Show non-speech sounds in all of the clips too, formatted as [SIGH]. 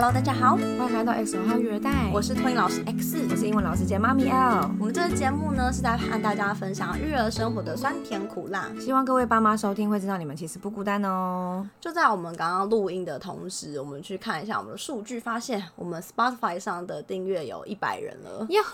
Hello，大家好，欢迎来到 X 号育儿袋，我是托婴老师 X，我是英文老师兼妈咪 L。我们这个节目呢是在和大家分享育儿生活的酸甜苦辣，希望各位爸妈收听会知道你们其实不孤单哦。就在我们刚刚录音的同时，我们去看一下我们的数据，发现我们 Spotify 上的订阅有一百人了，耶呼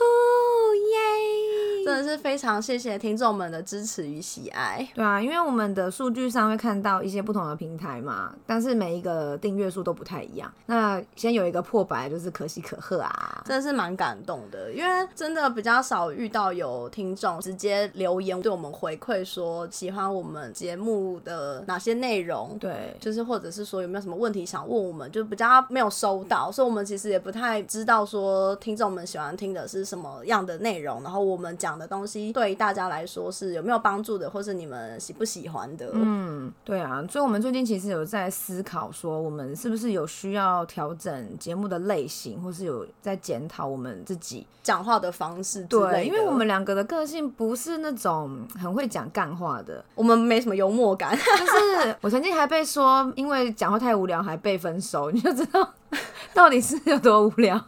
耶！真的是非常谢谢听众们的支持与喜爱。对啊，因为我们的数据上会看到一些不同的平台嘛，但是每一个订阅数都不太一样。那先有一个破百，就是可喜可贺啊！真的是蛮感动的，因为真的比较少遇到有听众直接留言对我们回馈说喜欢我们节目的哪些内容，对，就是或者是说有没有什么问题想问我们，就比较没有收到，所以我们其实也不太知道说听众们喜欢听的是什么样的内容，然后我们讲的东西对大家来说是有没有帮助的，或是你们喜不喜欢的。嗯，对啊，所以我们最近其实有在思考说，我们是不是有需要调整节目的类型，或是有在检讨我们自己讲话的方式之类的。对，因为我们两个的个性不是那种很会讲干话的，[LAUGHS] 我们没什么幽默感。[LAUGHS] 就是我曾经还被说，因为讲话太无聊还被分手，你就知道 [LAUGHS] 到底是有多无聊。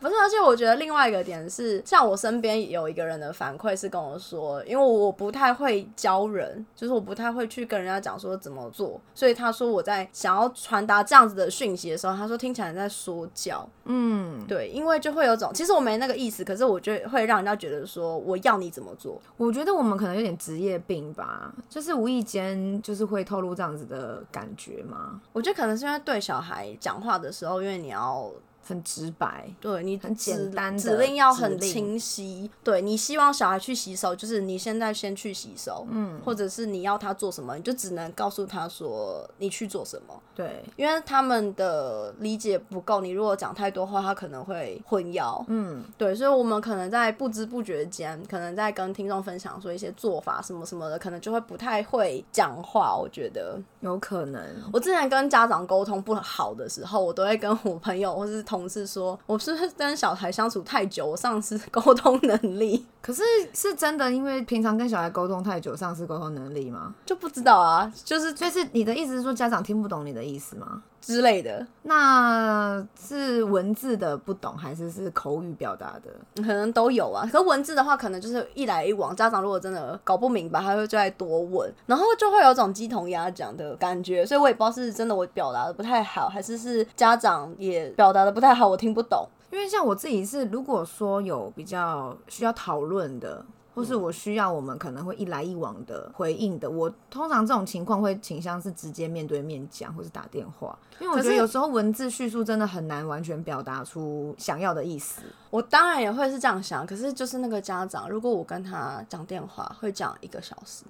不是，而且我觉得另外一个点是，像我身边有一个人的反馈是跟我说，因为我不太会教人，就是我不太会去跟人家讲说怎么做，所以他说我在想要传达这样子的讯息的时候，他说听起来在说教。嗯，对，因为就会有种，其实我没那个意思，可是我觉得会让人家觉得说我要你怎么做。我觉得我们可能有点职业病吧，就是无意间就是会透露这样子的感觉嘛。我觉得可能是因为对小孩讲话的时候，因为你要。很直白，对你很简单的指令要很清晰。对你希望小孩去洗手，就是你现在先去洗手，嗯，或者是你要他做什么，你就只能告诉他说你去做什么，对，因为他们的理解不够。你如果讲太多话，他可能会混淆，嗯，对，所以我们可能在不知不觉间，可能在跟听众分享说一些做法什么什么的，可能就会不太会讲话。我觉得有可能。我之前跟家长沟通不好的时候，我都会跟我朋友或是同事说，我是不是跟小孩相处太久，我丧失沟通能力？[LAUGHS] 可是是真的，因为平常跟小孩沟通太久，丧失沟通能力吗？就不知道啊，就是就是你的意思是说家长听不懂你的意思吗？之类的，那是文字的不懂，还是是口语表达的？可能都有啊。可文字的话，可能就是一来一往，家长如果真的搞不明白，他会就再多问，然后就会有种鸡同鸭讲的感觉。所以我也不知道是真的我表达的不太好，还是是家长也表达的不太好，我听不懂。因为像我自己是，如果说有比较需要讨论的，或是我需要我们可能会一来一往的回应的，我通常这种情况会倾向是直接面对面讲，或是打电话，因为我可是觉得有时候文字叙述真的很难完全表达出想要的意思。我当然也会是这样想，可是就是那个家长，如果我跟他讲电话，会讲一个小时，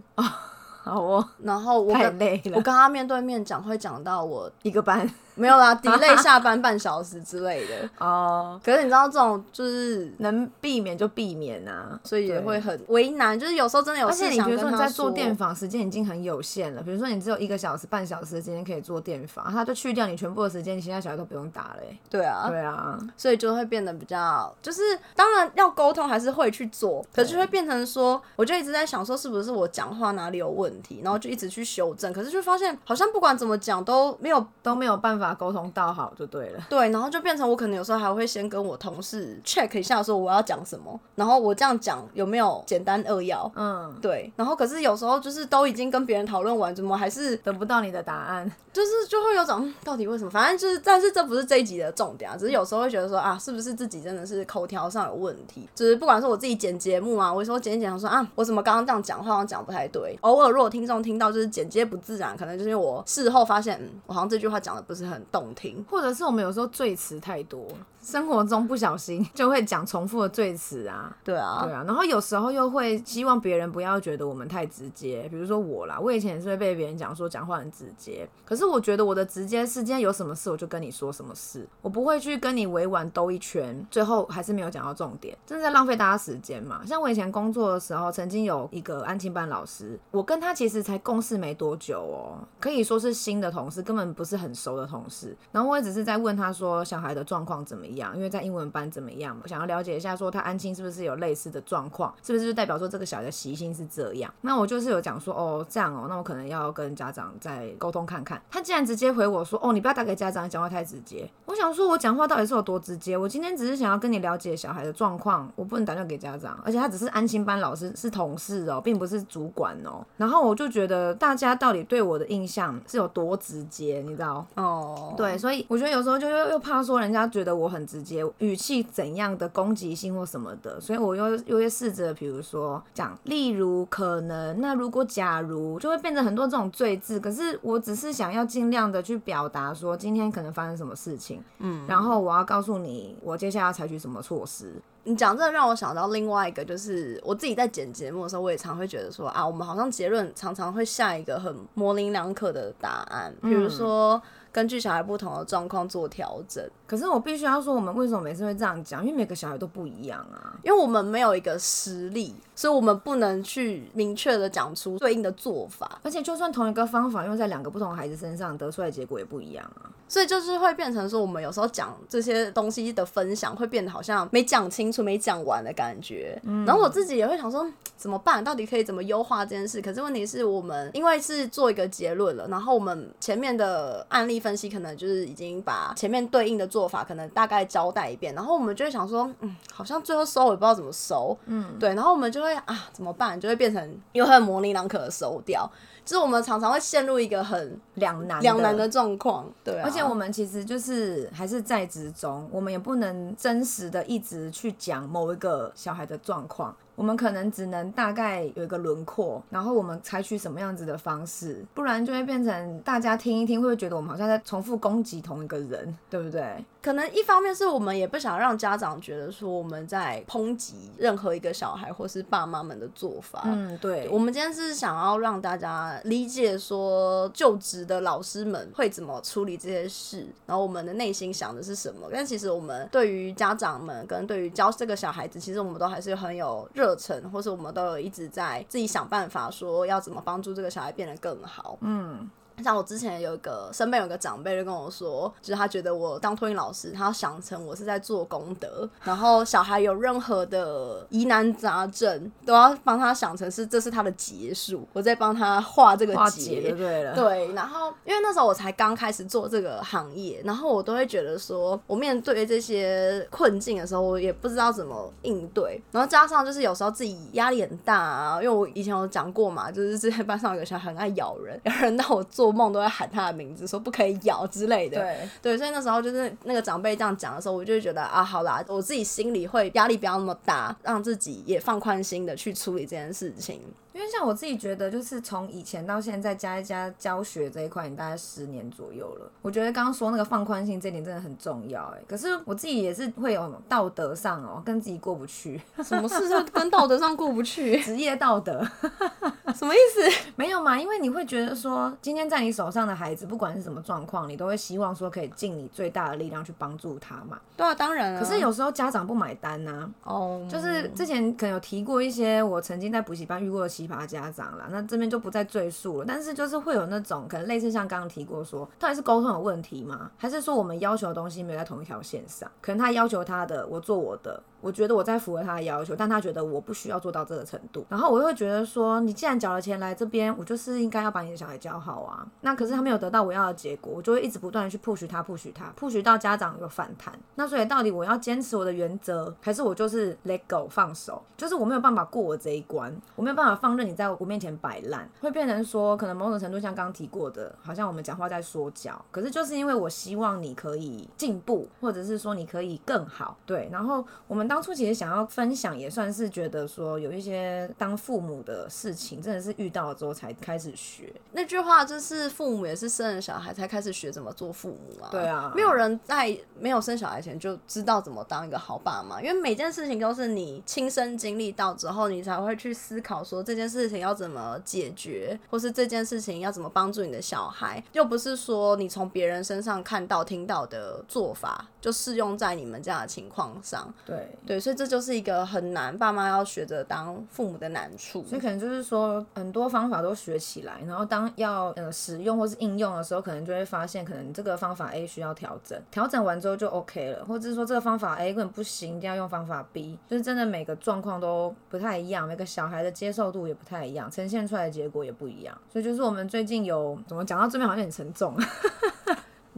好哦，然后我太跟累了，我跟他面对面讲，会讲到我一个班没有啦，[LAUGHS] delay 下班半小时之类的。[LAUGHS] 哦，可是你知道这种就是，能避免就避免啊。所以也会很为难，就是有时候真的有而且事想跟他你比如说你在做电访时间已经很有限了，比如说你只有一个小时、半小时的时间可以做电访，他就去掉你全部的时间，你其他小孩都不用打嘞、欸。对啊，对啊，所以就会变得比较，就是当然要沟通还是会去做，可是就会变成说，我就一直在想说是不是我讲话哪里有问题，然后就一直去修正，可是就发现好像不管怎么讲都没有都没有办法沟通到好就对了。对，然后就变成我可能有时候还会先跟我同事 check 一下说我要讲什么，然后我这样讲有没有简单扼要。嗯，对，然后可是有时候就是都已经跟别人讨论完，怎么还是得不到你的答案。就是就会有种嗯到底为什么？反正就是，但是这不是这一集的重点啊，只是有时候会觉得说啊，是不是自己真的是口条上有问题？就是不管是我自己剪节目啊，我有时候剪一剪，说啊，我怎么刚刚这样讲话好像讲不太对。偶尔如果听众听到就是剪接不自然，可能就是因为我事后发现，嗯，我好像这句话讲的不是很动听。或者是我们有时候醉词太多，生活中不小心 [LAUGHS] 就会讲重复的赘词啊。对啊，对啊，然后有时候又会希望别人不要觉得我们太直接，比如说我啦，我以前也是会被别人讲说讲话很直接，可是我觉得我的直接是今天有什么事我就跟你说什么事，我不会去跟你委婉兜一圈，最后还是没有讲到重点，真的在浪费大家时间嘛。像我以前工作的时候，曾经有一个安亲班老师，我跟他其实才共事没多久哦，可以说是新的同事，根本不是很熟的同事。然后我也只是在问他说小孩的状况怎么样。样，因为在英文班怎么样嘛，想要了解一下说他安亲是不是有类似的状况，是不是就代表说这个小孩的习性是这样？那我就是有讲说哦这样哦，那我可能要跟家长再沟通看看。他竟然直接回我说哦你不要打给家长，讲话太直接。我想说我讲话到底是有多直接？我今天只是想要跟你了解小孩的状况，我不能打电话给家长，而且他只是安亲班老师，是同事哦，并不是主管哦。然后我就觉得大家到底对我的印象是有多直接，你知道？哦，对，所以我觉得有时候就又又怕说人家觉得我很直接，语气怎样的攻击性或什么的，所以我又又会试着，比如说讲，例如可能，那如果假如，就会变成很多这种罪字。可是我只是想要尽量的去表达说，今天可能发生什么事情，嗯，然后我要告诉你，我接下来要采取什么措施。你讲这让我想到另外一个，就是我自己在剪节目的时候，我也常会觉得说啊，我们好像结论常常会下一个很模棱两可的答案，比如说。根据小孩不同的状况做调整，可是我必须要说，我们为什么每次会这样讲？因为每个小孩都不一样啊，因为我们没有一个实例，所以我们不能去明确的讲出对应的做法。而且，就算同一个方法用在两个不同孩子身上，得出来结果也不一样啊。所以就是会变成说，我们有时候讲这些东西的分享，会变得好像没讲清楚、没讲完的感觉。然后我自己也会想说，怎么办？到底可以怎么优化这件事？可是问题是我们因为是做一个结论了，然后我们前面的案例。分析可能就是已经把前面对应的做法可能大概交代一遍，然后我们就会想说，嗯，好像最后收也不知道怎么收，嗯，对，然后我们就会啊怎么办？就会变成又很模棱两可的收掉，就是我们常常会陷入一个很两难两难的状况，对，而且我们其实就是还是在职中，我们也不能真实的一直去讲某一个小孩的状况。我们可能只能大概有一个轮廓，然后我们采取什么样子的方式，不然就会变成大家听一听，会不会觉得我们好像在重复攻击同一个人，对不对？可能一方面是我们也不想让家长觉得说我们在抨击任何一个小孩或是爸妈们的做法。嗯，对。我们今天是想要让大家理解说就职的老师们会怎么处理这些事，然后我们的内心想的是什么。但其实我们对于家长们跟对于教这个小孩子，其实我们都还是很有热程，或是我们都有一直在自己想办法说要怎么帮助这个小孩变得更好。嗯。像我之前有一个身边有个长辈就跟我说，就是他觉得我当托婴老师，他想成我是在做功德，然后小孩有任何的疑难杂症，都要帮他想成是这是他的结束，我在帮他画这个结，对了。对，然后因为那时候我才刚开始做这个行业，然后我都会觉得说，我面对这些困境的时候，我也不知道怎么应对，然后加上就是有时候自己压力很大啊，因为我以前有讲过嘛，就是之前班上有个小孩很爱咬人，[LAUGHS] 咬人到我做。做梦都会喊他的名字，说不可以咬之类的。对对，所以那时候就是那个长辈这样讲的时候，我就会觉得啊，好啦，我自己心里会压力不要那么大，让自己也放宽心的去处理这件事情。因为像我自己觉得，就是从以前到现在加一加教学这一块，你大概十年左右了。我觉得刚刚说那个放宽性这点真的很重要，哎。可是我自己也是会有道德上哦，跟自己过不去。[LAUGHS] 什么事就跟道德上过不去？职业道德？[LAUGHS] 什么意思？没有嘛？因为你会觉得说，今天在你手上的孩子，不管是什么状况，你都会希望说可以尽你最大的力量去帮助他嘛。对啊，当然。可是有时候家长不买单呐。哦。就是之前可能有提过一些，我曾经在补习班遇过的家长啦，那这边就不再赘述了。但是就是会有那种可能类似像刚刚提过说，到底是沟通有问题吗？还是说我们要求的东西没有在同一条线上？可能他要求他的，我做我的。我觉得我在符合他的要求，但他觉得我不需要做到这个程度。然后我又会觉得说，你既然缴了钱来这边，我就是应该要把你的小孩教好啊。那可是他没有得到我要的结果，我就会一直不断的去 push 他，push 他，push 到家长有反弹。那所以到底我要坚持我的原则，还是我就是 let go 放手？就是我没有办法过我这一关，我没有办法放任你在我面前摆烂，会变成说，可能某种程度像刚提过的，好像我们讲话在说教。可是就是因为我希望你可以进步，或者是说你可以更好，对。然后我们当初其实想要。分享也算是觉得说有一些当父母的事情，真的是遇到了之后才开始学。那句话就是父母也是生了小孩才开始学怎么做父母啊。对啊，没有人在没有生小孩前就知道怎么当一个好爸妈，因为每件事情都是你亲身经历到之后，你才会去思考说这件事情要怎么解决，或是这件事情要怎么帮助你的小孩，又不是说你从别人身上看到听到的做法就适用在你们这样的情况上。对，对，所以这就是一个很难，爸妈要学着当父母的难处。所以可能就是说，很多方法都学起来，然后当要呃使用或是应用的时候，可能就会发现，可能这个方法 A 需要调整，调整完之后就 OK 了，或者是说这个方法 A 根本不行，一定要用方法 B，就是真的每个状况都不太一样，每个小孩的接受度也不太一样，呈现出来的结果也不一样。所以就是我们最近有怎么讲到这边好像很沉重。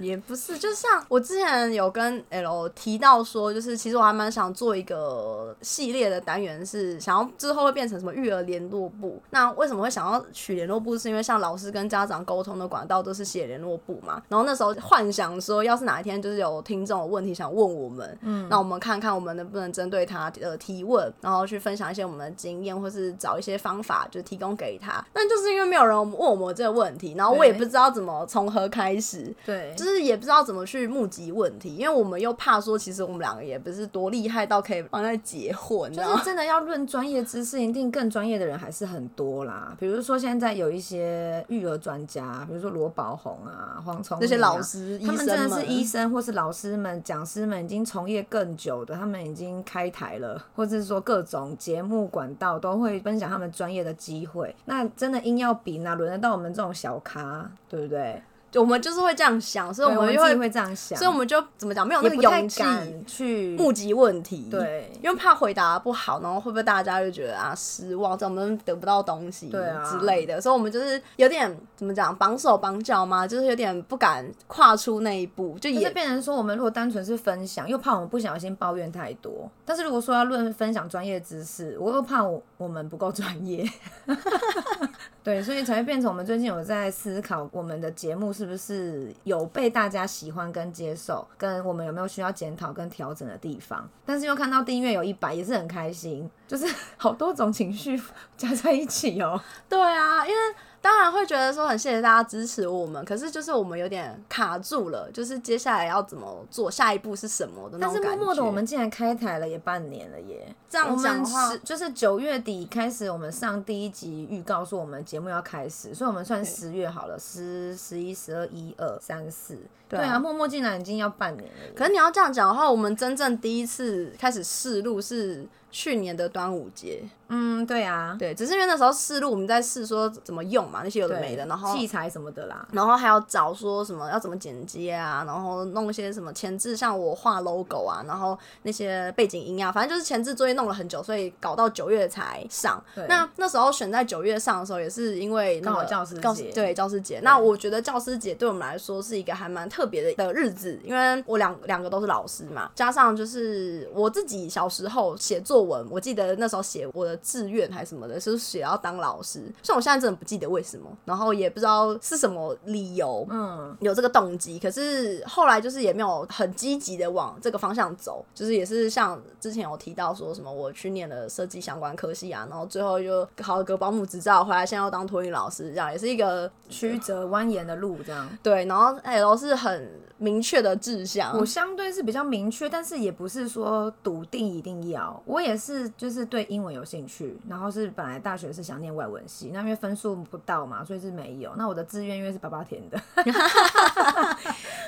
也不是，就像我之前有跟 L 提到说，就是其实我还蛮想做一个系列的单元，是想要之后会变成什么育儿联络部。那为什么会想要取联络部？是因为像老师跟家长沟通的管道都是写联络部嘛。然后那时候幻想说，要是哪一天就是有听众有问题想问我们，嗯，那我们看看我们能不能针对他的提问，然后去分享一些我们的经验，或是找一些方法，就提供给他。但就是因为没有人问我们这个问题，然后我也不知道怎么从何开始，对，就是。是也不知道怎么去募集问题，因为我们又怕说，其实我们两个也不是多厉害到可以帮他结婚。就是真的要论专业知识，一定更专业的人还是很多啦。比如说现在有一些育儿专家，比如说罗宝红啊、黄聪那些老师，他们真的是医生或是老师们、讲师们，已经从业更久的，他们已经开台了，或者是说各种节目管道都会分享他们专业的机会。那真的硬要比，哪轮得到我们这种小咖，对不对？我们就是会这样想，所以我们就会这样想，所以我们就怎么讲，没有那个勇气去募集问题，对，因为怕回答不好，然后会不会大家就觉得啊失望，这我们得不到东西，对啊。之类的，所以我们就是有点怎么讲，绑手绑脚嘛，就是有点不敢跨出那一步，就也变成说，我们如果单纯是分享，又怕我们不小心抱怨太多，但是如果说要论分享专业知识，我又怕我我们不够专业，对，所以才会变成我们最近有在思考我们的节目。是不是有被大家喜欢跟接受，跟我们有没有需要检讨跟调整的地方？但是又看到订阅有一百，也是很开心，就是 [LAUGHS] 好多种情绪 [LAUGHS] 加在一起哦。对啊，因为。当然会觉得说很谢谢大家支持我们，可是就是我们有点卡住了，就是接下来要怎么做，下一步是什么的那种感觉。但是默默的，我们竟然开台了也半年了耶！这样讲话，就是九月底开始，我们上第一集预告说我们节目要开始，所以我们算十月好了，十、十一、十二、一二、三四。对啊，默默竟然已经要半年了。可是你要这样讲的话，我们真正第一次开始试录是。去年的端午节，嗯，对啊，对，只是因为那时候试录，我们在试说怎么用嘛，那些有的没的，然后器材什么的啦，然后还要找说什么要怎么剪接啊，然后弄一些什么前置，像我画 logo 啊，然后那些背景音啊，反正就是前置作业弄了很久，所以搞到九月才上。那那时候选在九月上的时候，也是因为刚好教师节，对教师节。那我觉得教师节对我们来说是一个还蛮特别的的日子，因为我两两个都是老师嘛，加上就是我自己小时候写作文，我记得。那时候写我的志愿还是什么的，是写要当老师。虽然我现在真的不记得为什么，然后也不知道是什么理由，嗯，有这个动机。可是后来就是也没有很积极的往这个方向走，就是也是像之前有提到说什么我去念了设计相关科系啊，然后最后就考了个保姆执照，回来现在要当托运老师，这样也是一个曲折蜿蜒的路，这样对。然后 L 是很明确的志向，我相对是比较明确，但是也不是说笃定一定要。我也是就是。对英文有兴趣，然后是本来大学是想念外文系，那因为分数不到嘛，所以是没有。那我的志愿因为是爸爸填的，[LAUGHS]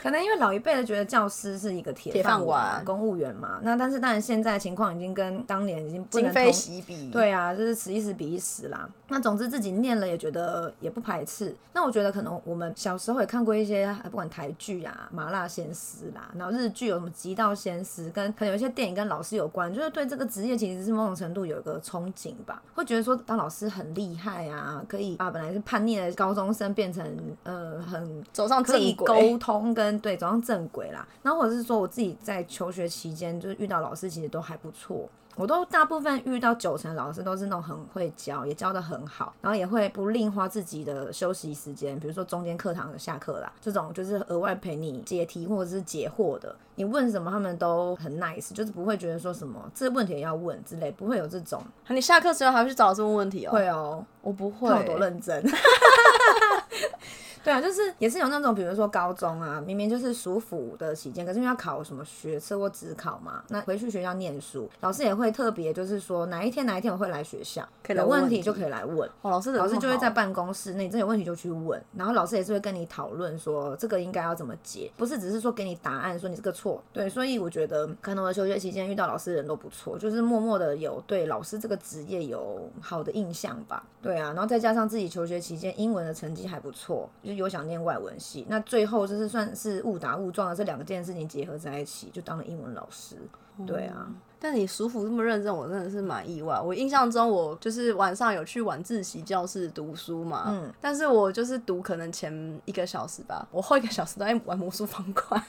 可能因为老一辈的觉得教师是一个铁饭碗，公务员嘛。那但是当然现在情况已经跟当年已经今非昔比，对啊，就是此一时彼一时啦。那总之自己念了也觉得也不排斥。那我觉得可能我们小时候也看过一些不管台剧啊、麻辣鲜师啦，然后日剧有什么极道鲜师，跟可能有一些电影跟老师有关，就是对这个职业其实是某种程度有一个憧憬吧，会觉得说当老师很厉害啊，可以把本来是叛逆的高中生变成呃很走上正轨，沟通跟对走上正轨啦。然后或者是说我自己在求学期间就是遇到老师其实都还不错。我都大部分遇到九成老师都是那种很会教，也教的很好，然后也会不吝花自己的休息时间，比如说中间课堂的下课啦，这种就是额外陪你解题或者是解惑的。你问什么，他们都很 nice，就是不会觉得说什么这个问题也要问之类，不会有这种。你下课时候还会去找老师问问题哦？会哦，我不会，我多认真。[LAUGHS] 对啊，就是也是有那种，比如说高中啊，明明就是暑辅的期间，可是因为要考什么学测或职考嘛，那回去学校念书，老师也会特别就是说哪一天哪一天我会来学校，有问题就可以来问。哦，老师老师就会在办公室内，真有问题就去问，然后老师也是会跟你讨论说这个应该要怎么解，不是只是说给你答案说你这个错。对，所以我觉得可能我的求学期间遇到老师的人都不错，就是默默的有对老师这个职业有好的印象吧。对啊，然后再加上自己求学期间英文的成绩还不错，就有想念外文系，那最后就是算是误打误撞的这两件事情结合在一起，就当了英文老师。对啊，但你叔父这么认真，我真的是蛮意外。我印象中，我就是晚上有去晚自习教室读书嘛，嗯但是我就是读可能前一个小时吧，我后一个小时都在玩魔术方块。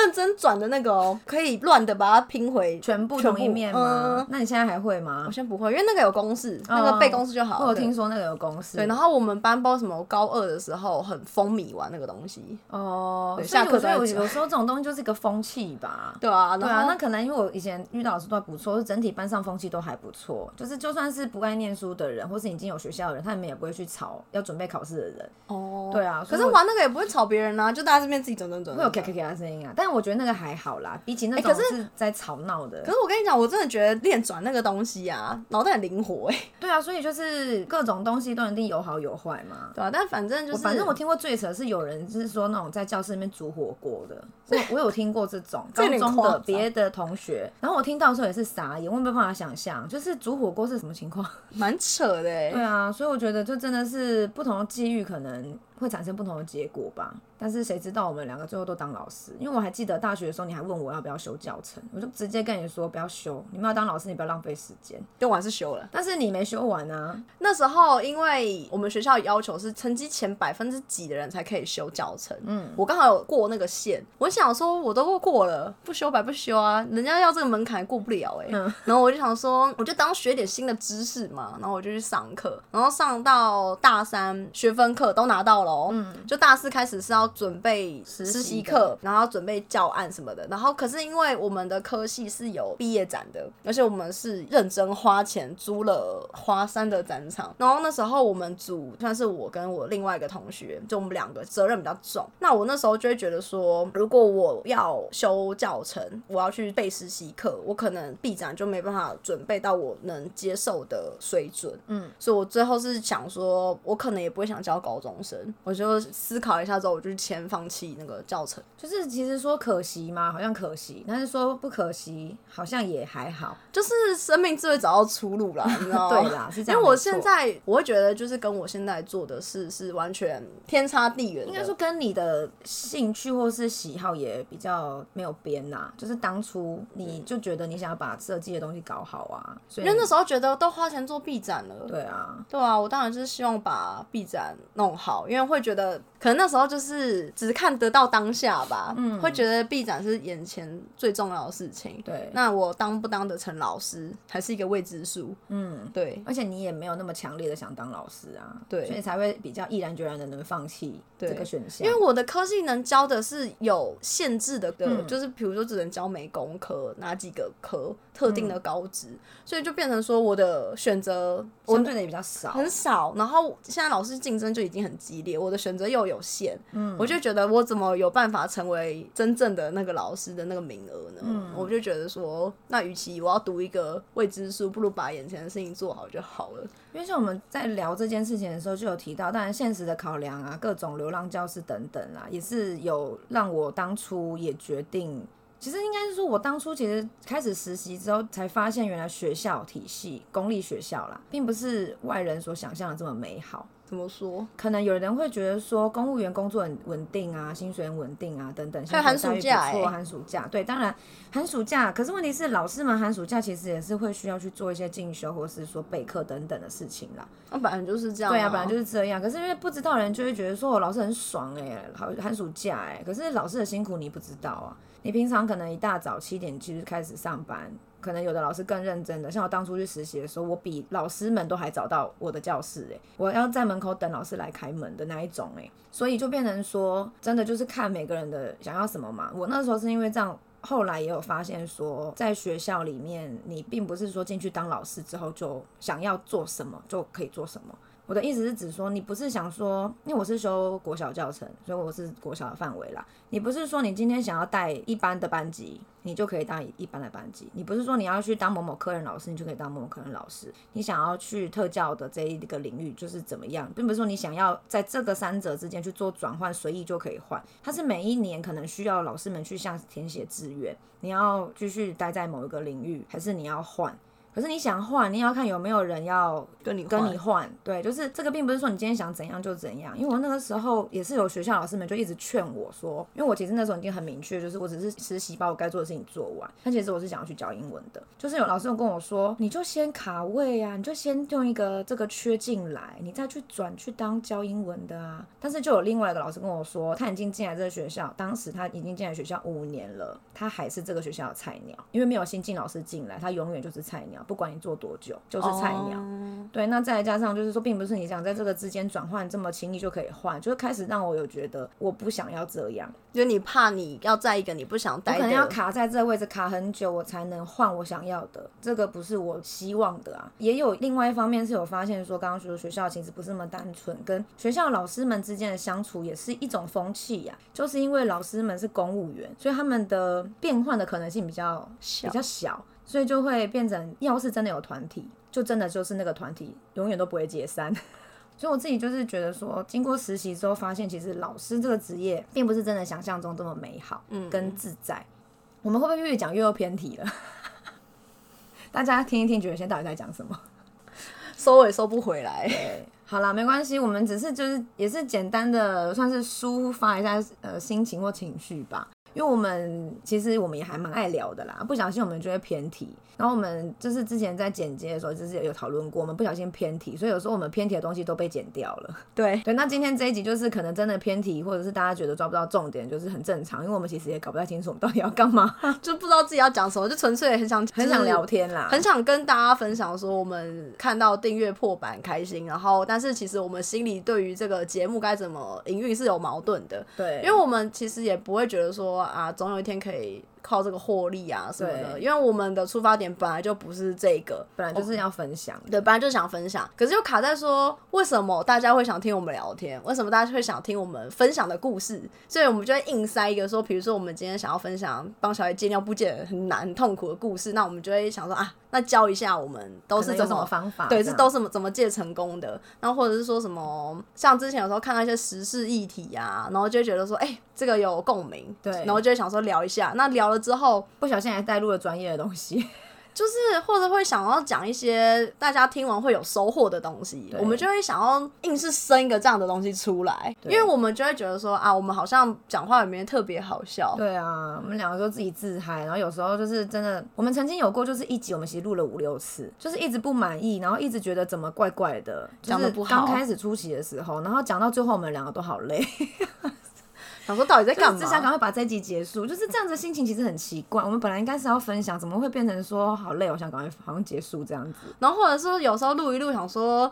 认真转的那个哦，可以乱的把它拼回全部同一面吗？嗯那你现在还会吗我？先不会，因为那个有公式，那个背公式就好了。我有听说那个有公式。对，然后我们班包什么高二的时候很风靡玩那个东西，哦，下课我觉得有都在讲有时候这种东西就是一个风气吧。对啊，对啊，那可能因为我以前遇到老师都还不错，就整体班上风气都还不错。就是就算是不爱念书的人，或是已经有学校的人，他们也不会去吵要准备考试的人。哦，对啊，可是所以我玩那个也不会吵别人啊，就大家这边自己整整整会有咔咔咔的声音啊。但我觉得那个还好啦，比起那种是是在吵闹的。可是我跟你讲，我真的觉得练转那个东西啊，脑袋很灵活哎、[LAUGHS] 对啊，所以就是各种东西都一定有好有坏嘛。对啊，但反正就是，反正我听过最扯是有人就是说那种在教室里面煮火锅的，我我有听过这种高中的别的同学，然后我听到的时候也是傻眼，我没有办法想象，就是煮火锅是什么情况。[LAUGHS] 蛮扯的哎、对啊，所以我觉得就真的是不同的机遇可能会产生不同的结果吧。但是谁知道我们两个最后都当老师？因为我还记得大学的时候，你还问我要不要修教程，我就直接跟你说不要修，你们要当老师，你不要浪费时间。就我还是修了。但是你没修完啊，那时候因为我们学校要求是成绩前百分之几的人才可以修教程，嗯，我刚好有过那个线，我想说我都过了，不修白不修啊，人家要这个门槛过不了哎、嗯然后我就想说，我就当学点新的知识嘛，然后我就去上课，然后上到大三学分课都拿到了哦，嗯，就大四开始是要准备实习课，然后要准备教案什么的，然后可是因为我们的科系是有毕业展的，而且我们是认真花钱租了华山的展场，然后那时候我们组算是我跟我另外一个同学，就我们两个责任比较重，那我那时候就会觉得说，如果我要修教程，我要去备实习课，我可能毕展就没办法准备到我能接受的水准，嗯，所以我最后是想说，我可能也不会想教高中生，我就思考一下之后，我就先放弃那个教程。就是其实说可惜嘛，好像可惜，但是说不可惜，好像也还好。就是生命自会找到出路啦，你知道吗？[LAUGHS] 对啦是这样因为我现在我会觉得，就是跟我现在做的事是完全天差地远。应该说跟你的兴趣或是喜好也比较没有边呐、就是当初你就觉得你想要把设计的东西搞好啊，所以因为那时候觉得都花钱做 B 展了，对啊，对啊，我当然就是希望把 B 展弄好，因为会觉得可能那时候就是只看得到当下吧，嗯，会觉得 B 展是眼前最重要的事情。对。那我当不当得成老师，还是一个未知数。嗯，对，而且你也没有那么强烈的想当老师啊，对。所以才会比较毅然决然的能放弃这个选项，因为我的科系能教的是有限制的的，嗯。就是比如说只能教美工科哪几个科特定的嗯高职，所以就变成说我的选择我相对的也比较少，很少，然后现在老师竞争就已经很激烈，我的选择又有限，嗯，我就觉得我怎么有办法成为真正的那个老师的那个名额呢？嗯我就觉得说，那与其我要读一个未知数，不如把眼前的事情做好就好了。因为像我们在聊这件事情的时候，就有提到，当然现实的考量啊，各种流浪教师等等啦，也是有让我当初也决定。其实应该是说，我当初其实开始实习之后，才发现原来学校体系、公立学校啦，并不是外人所想象的这么美好。怎么说？可能有人会觉得说，公务员工作很稳定啊，薪水很稳定啊，等等，还有寒暑假错欸寒暑假对，当然寒暑假，可是问题是老师们寒暑假其实也是会需要去做一些进修，或是说备课等等的事情啦。那本来就是这样、对啊，本来就是这样。可是因为不知道的人就会觉得说，我老师很爽哎、好寒暑假哎、可是老师的辛苦你不知道啊。你平常可能一大早七点其实开始上班，可能有的老师更认真的。像我当初去实习的时候，我比老师们都还早到我的教室诶、我要在门口等老师来开门的那一种诶、所以就变成说，真的就是看每个人的想要什么嘛。我那时候是因为这样。后来也有发现说，在学校里面，你并不是说进去当老师之后就想要做什么就可以做什么，我的意思是指说，你不是想说，因为我是修国小教程，所以我是国小的范围啦。你不是说你今天想要带一般的班级，你就可以当一般的班级。你不是说你要去当某某科任老师，你就可以当某某科任老师。你想要去特教的这一个领域，就是怎么样，并不是说你想要在这个三者之间去做转换，随意就可以换。它是每一年可能需要老师们去向填写志愿，你要继续待在某一个领域，还是你要换？可是你想换，你要看有没有人要跟你跟你换。对，就是这个，并不是说你今天想怎样就怎样。因为我那个时候也是有学校老师们就一直劝我说，因为我其实那时候已经很明确，就是我只是实习把我该做的事情做完。但其实我是想要去教英文的。就是有老师有跟我说，你就先卡位啊，你就先用一个这个缺进来，你再去转去当教英文的啊。但是就有另外一个老师跟我说，他已经进来这个学校，当时他已经进来学校五年了，他还是这个学校的菜鸟，因为没有新进老师进来，他永远就是菜鸟，不管你做多。久就是菜鸟，对，那再加上就是说，并不是你想在这个之间转换这么轻易就可以换，就是开始让我有觉得我不想要这样，就你怕你要在一个你不想待，可能要卡在这个位置卡很久，我才能换我想要的，这个不是我希望的啊。也有另外一方面是有发现说，刚刚说学校其实不是那么单纯，跟学校老师们之间的相处也是一种风气呀，就是因为老师们是公务员，所以他们的变换的可能性比较比较小。所以就会变成，要是真的有团体，就真的就是那个团体永远都不会解散。[LAUGHS] 所以我自己就是觉得说，经过实习之后，发现其实老师这个职业并不是真的想象中这么美好，嗯，跟自在。我们会不会越讲越又偏题了？[LAUGHS] 大家听一听，觉得现在到底在讲什么？[LAUGHS] 收也收不回来。好了，没关系，我们只是就是也是简单的算是抒发一下呃心情或情绪吧。因为我们其实我们也还蛮爱聊的啦，不小心我们就会偏题。然后我们就是之前在剪接的时候，就是有讨论过，我们不小心偏题，所以有时候我们偏题的东西都被剪掉了。[LAUGHS] 对对，那今天这一集就是可能真的偏题，或者是大家觉得抓不到重点，就是很正常，因为我们其实也搞不太清楚我们到底要干嘛，[LAUGHS] 就不知道自己要讲什么，就纯粹很想很想聊天啦，很想跟大家分享说我们看到订阅破百开心，然后但是其实我们心里对于这个节目该怎么营运是有矛盾的。对，因为我们其实也不会觉得说啊，总有一天可以。靠这个获利啊什么的，因为我们的出发点本来就不是这个，本来就是要分享，对，本来就想分享，可是又卡在说为什么大家会想听我们聊天，为什么大家会想听我们分享的故事，所以我们就会硬塞一个说，比如说我们今天想要分享帮小孩戒尿不戒很难很痛苦的故事，那我们就会想说啊。那教一下我们都是怎么方法？对，是都是怎么戒成功的？然后或者是说什么，像之前有时候看到一些时事议题啊，然后就觉得说，哎，这个有共鸣，对，然后就会想说聊一下。那聊了之后，不小心还带入了专业的东西。[LAUGHS] 就是或者会想要讲一些大家听完会有收获的东西，我们就会想要硬是生一个这样的东西出来，因为我们就会觉得说啊，我们好像讲话里面特别好笑。对啊，我们两个都自己自嗨，然后有时候就是真的，我们曾经有过就是一集我们其实录了五六次，就是一直不满意，然后一直觉得怎么怪怪的，讲的不好。刚开始初期的时候，然后讲到最后我们两个都好累。[LAUGHS] 想说到底在干嘛？只想赶快把这集结束，就是这样子心情其实很奇怪。我们本来应该是要分享，怎么会变成说好累？我想赶快好像结束这样子。然后或者是有时候录一录，想说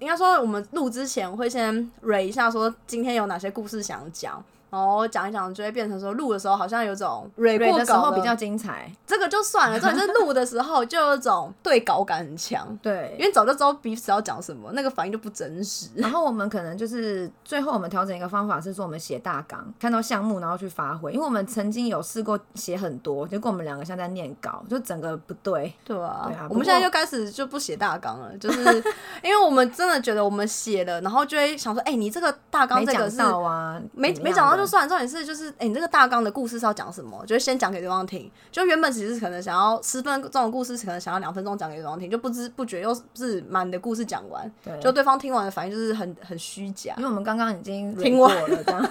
应该说我们录之前会先 re 一下，说今天有哪些故事想讲。然后讲一讲，就会变成说录的时候好像有种蕊过稿比较精彩，这个就算了。重点是录的时候就有种对稿感很强，对，因为早就知道彼此要讲什么，那个反应就不真实。然后我们可能就是最后我们调整一个方法是说，我们写大纲，看到项目然后去发挥。因为我们曾经有试过写很多，结果我们两个像在念稿，就整个不对。对啊，我们现在就开始就不写大纲了，就是 [LAUGHS] 因为我们真的觉得我们写了，然后就会想说，哎，你这个大纲这个是啊，没没讲到。就算重点是就是，哎，你这个大纲的故事是要讲什么？就是先讲给对方听。就原本其实可能想要十分钟的故事，可能想要两分钟讲给对方听，就不知不觉又是把你的故事讲完。对，就对方听完的反应就是很很虚假，因为我们刚刚已经听过了，这样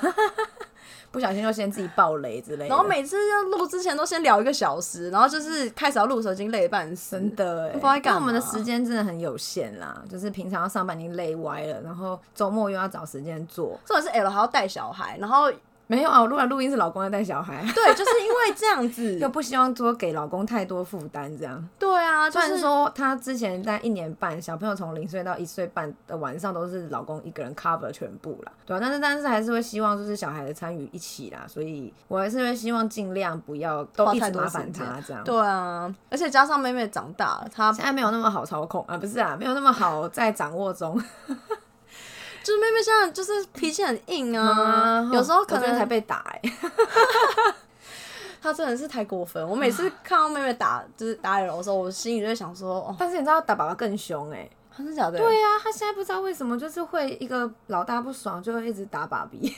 不小心就先自己爆雷之类。然后每次要录之前都先聊一个小时，然后就是开始要录的时候已经累半死，真的。不知道我们的时间真的很有限啦，就是平常要上班已经累歪了，然后周末又要找时间做，或者是 L 还要带小孩，然后。没有啊，我录完录音是老公要带小孩。对，就是因为这样子，[LAUGHS] 又不希望说给老公太多负担，这样。对啊，虽然说他之前在一年半，小朋友从零岁到一岁半的晚上都是老公一个人 cover 全部啦，对啊，但是但是还是会希望就是小孩的参与一起啦，所以我还是会希望尽量不要都一直麻烦他这样。对啊，而且加上妹妹长大了，她现在没有那么好操控啊，不是啊，没有那么好在掌握中。就是妹妹现在就是脾气很硬啊，有时候可能才被打哎、[LAUGHS] 他真的是太过分。我每次看到妹妹打就是打人的时候，我心里就会想说，哦，但是你知道打爸爸更凶哎、真的假的？对呀、他现在不知道为什么就是会一个老大不爽就会一直打爸比，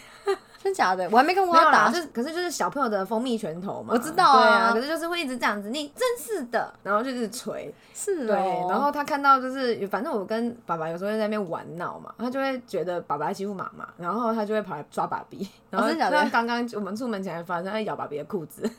真假的？我还没看过没有啦，她打，就是可是就是小朋友的蜂蜜拳头嘛，我知道啊。对啊，可是就是会一直这样子，你真是的，然后就是捶，是哦。对，然后他看到就是反正我跟爸爸有时候在那边玩闹嘛，他就会觉得爸爸在欺负妈妈，然后他就会跑来抓爸比，然后真的假的？像刚刚我们出门前还发生他咬爸比的裤子，为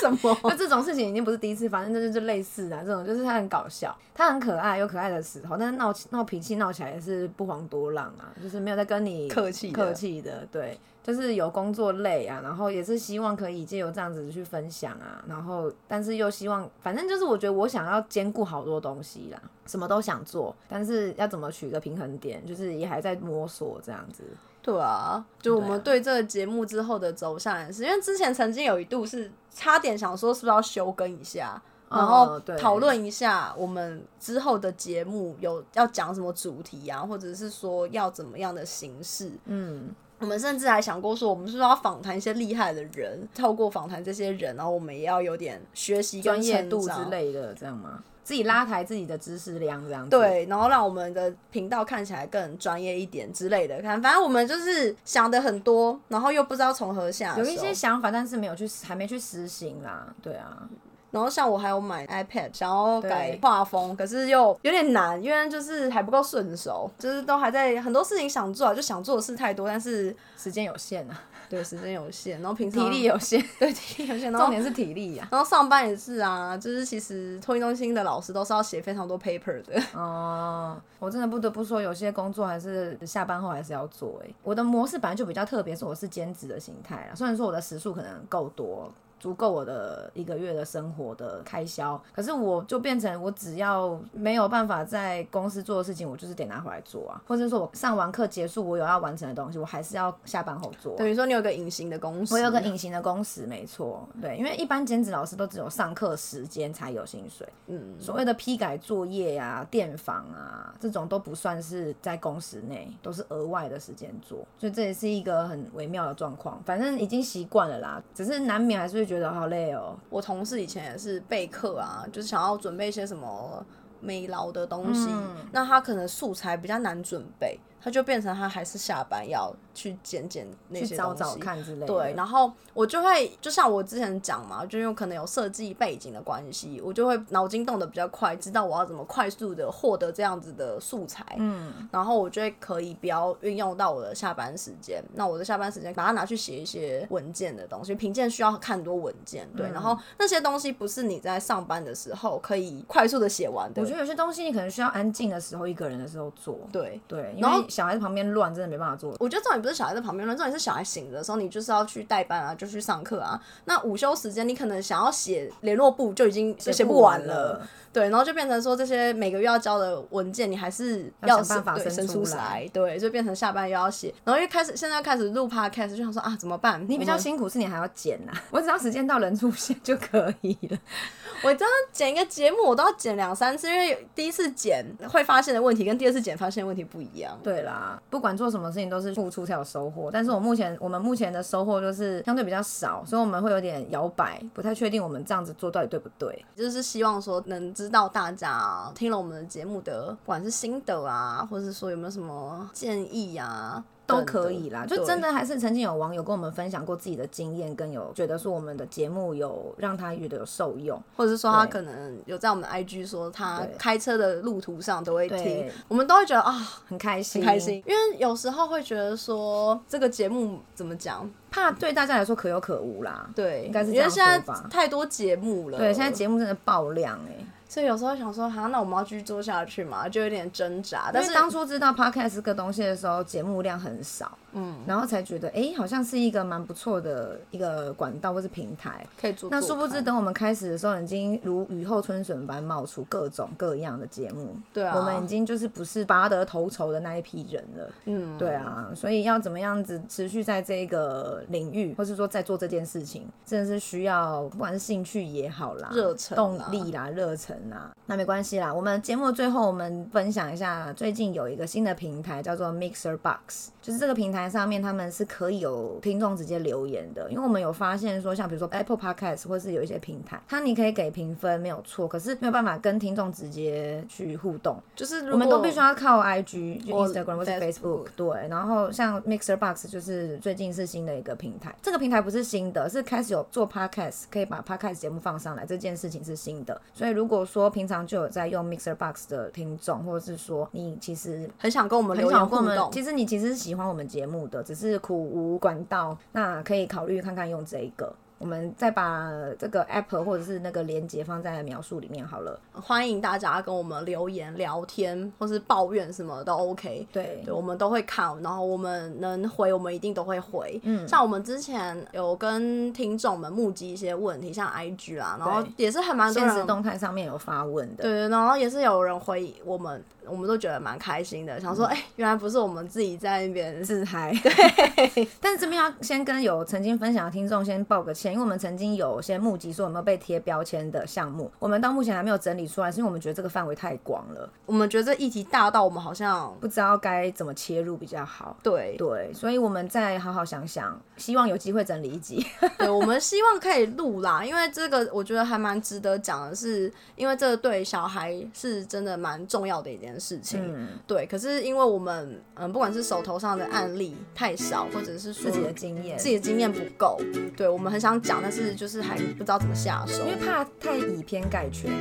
什么？[LAUGHS] 那这种事情已经不是第一次发生，这就就类似的、这种，就是他很搞笑，他很可爱，有可爱的时候，但是闹闹脾气闹起来也是不遑多让啊，就是没有在跟你客气客气的，对，就是有工作累啊，然后也是希望可以借由这样子去分享啊，然后但是又希望，反正就是我觉得我想要兼顾好多东西啦，什么都想做，但是要怎么取个平衡点，就是也还在摸索这样子。对啊，就我们对这个节目之后的走向也是，因为之前曾经有一度是差点想说是不是要休更一下，然后讨论一下我们之后的节目有要讲什么主题啊，或者是说要怎么样的形式。嗯，我们甚至还想过说，我们是不是要访谈一些厉害的人，透过访谈这些人，然后我们也要有点学习跟专业度之类的，这样吗？自己拉抬自己的知识量，这样子。对，然后让我们的频道看起来更专业一点之类的。看，反正我们就是想的很多，然后又不知道从何下手。有一些想法，但是没有去，还没去实行啦。对啊，然后像我还有买 iPad，想要改对画风，可是又有点难，因为就是还不够顺手，就是都还在很多事情想做啊，就想做的事太多，但是时间有限啊，对时间有限，然后平时体力有限，对体力有限，然后重点是体力啊。然后上班也是啊，就是其实托运中心的老师都是要写非常多 paper 的。哦，我真的不得不说，有些工作还是下班后还是要做、欸。我的模式本来就比较特别，是我是兼职的形态啦。虽然说我的时数可能够多。足够我的一个月的生活的开销，可是我就变成我只要没有办法在公司做的事情，我就是得拿回来做啊，或者说我上完课结束，我有要完成的东西，我还是要下班后做。等于说你有个隐形的工时，我有个隐形的工时，没错，对，因为一般兼职老师都只有上课时间才有薪水，嗯，所谓的批改作业呀、电访啊，这种都不算是在工时内，都是额外的时间做，所以这也是一个很微妙的状况。反正已经习惯了啦，只是难免还是会觉得好累哦。我同事以前也是备课啊，就是想要准备一些什么美劳的东西，嗯那他可能素材比较难准备，他就变成他还是下班要去捡捡那些东西。找找看之类的。对，然后我就会，就像我之前讲嘛，就因为可能有设计背景的关系，我就会脑筋动得比较快，知道我要怎么快速的获得这样子的素材，嗯，然后我就会可以不要运用到我的下班时间。那我的下班时间把它拿去写一些文件的东西，评鉴需要看很多文件，嗯对，然后那些东西不是你在上班的时候可以快速的写完的我觉，得有些东西你可能需要安静的时候，一个人的时候做。对。对，然后为小孩在旁边乱，真的没办法做。我觉得重点不是小孩在旁边乱，重点是小孩醒着的时候，你就是要去代班啊，就去上课啊。那午休时间，你可能想要写联络簿就已经写不完了，对，然后就变成说这些每个月要交的文件，你还是要想办法生生出来来，对，就变成下班又要写，然后又开始现在开始录 podcast，就想说啊怎么办？你比较辛苦是你还要剪呐、我只要时间到人出现就可以了。[LAUGHS] 我真的剪一个节目，我都要剪两三次，因为第一次剪会发现的问题跟第二次剪发现的问题不一样。对啦，不管做什么事情都是付出才有收获，但是我目前我们目前的收获就是相对比较少，所以我们会有点摇摆，不太确定我们这样子做到底对不对。就是希望说能知道大家听了我们的节目的，不管是心得啊，或者是说有没有什么建议啊，都可以啦，就真的还是曾经有网友跟我们分享过自己的经验，跟有觉得说我们的节目有让他觉得有受用，或者是说他可能有在我们 IG 说他开车的路途上都会听，我们都会觉得啊很开心，很开心，因为有时候会觉得说这个节目怎么讲，怕对大家来说可有可无啦。对，应该是因为现在太多节目了，对，现在节目真的爆量哎、所以有时候想说，好，那我们要继续做下去嘛，就有点挣扎。但是但是当初知道 podcast 这个东西的时候，节目量很少，嗯，然后才觉得，哎，好像是一个蛮不错的一个管道或是平台，可以做。那殊不知，等我们开始的时候，已经如雨后春笋般冒出各种各样的节目。对啊，我们已经就是不是拔得头筹的那一批人了。嗯，对啊，所以要怎么样子持续在这个领域，或是说在做这件事情，真的是需要不管是兴趣也好啦，热忱、动力啦、热忱啦。那没关系啦，我们节目最后我们分享一下，最近有一个新的平台叫做 Mixer Box，就是这个平台上面他们是可以有听众直接留言的，因为我们有发现说，像比如说 Apple Podcast 或是有一些平台，它你可以给评分没有错，可是没有办法跟听众直接去互动，就是我们都必须要靠 IG、Instagram 或是 Facebook。对，然后像 Mixer Box 就是最近是新的一个平台，这个平台不是新的，是开始有做 Podcast 可以把 Podcast 节目放上来这件事情是新的，所以如果说平常就有在用 Mixer Box 的听众，或者是说你其实很想跟我们很想跟我们，其实你其实是喜欢我们节目的，只是苦无管道，那可以考虑看看用这一个。我们再把这个 Apple 或者是那个连接放在描述里面好了。欢迎大家跟我们留言聊天，或是抱怨什么都 OK。对，对，我们都会看，然后我们能回，我们一定都会回。嗯，像我们之前有跟听众们募集一些问题，像 IG 啦，然后也是很蛮多人动态上面有发问的。对，然后也是有人回我们。我们都觉得蛮开心的，想说，哎，原来不是我们自己在那边自嗨。对，[LAUGHS] 但是这边要先跟有曾经分享的听众先报个歉，因为我们曾经有些募集说有没有被贴标签的项目，我们到目前还没有整理出来，是因为我们觉得这个范围太广了，我们觉得这议题大到我们好像不知道该怎么切入比较好。对对，所以我们再好好想想，希望有机会整理一集。对，我们希望可以录啦，因为这个我觉得还蛮值得讲的，是因为这个对小孩是真的蛮重要的一件事情。嗯。对，可是因为我们嗯，不管是手头上的案例太少，或者是自己的经验，自己的经验不够，对我们很想讲，但是就是还不知道怎么下手，因为怕太以偏概全了，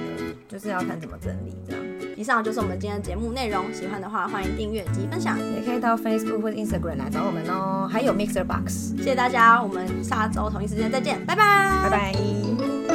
就是要看怎么整理这样。以上就是我们今天的节目内容，喜欢的话欢迎订阅及分享，也可以到 Facebook 或 Instagram 来找我们哦，还有 Mixer Box，谢谢大家，我们下周同一时间再见，拜拜，拜拜。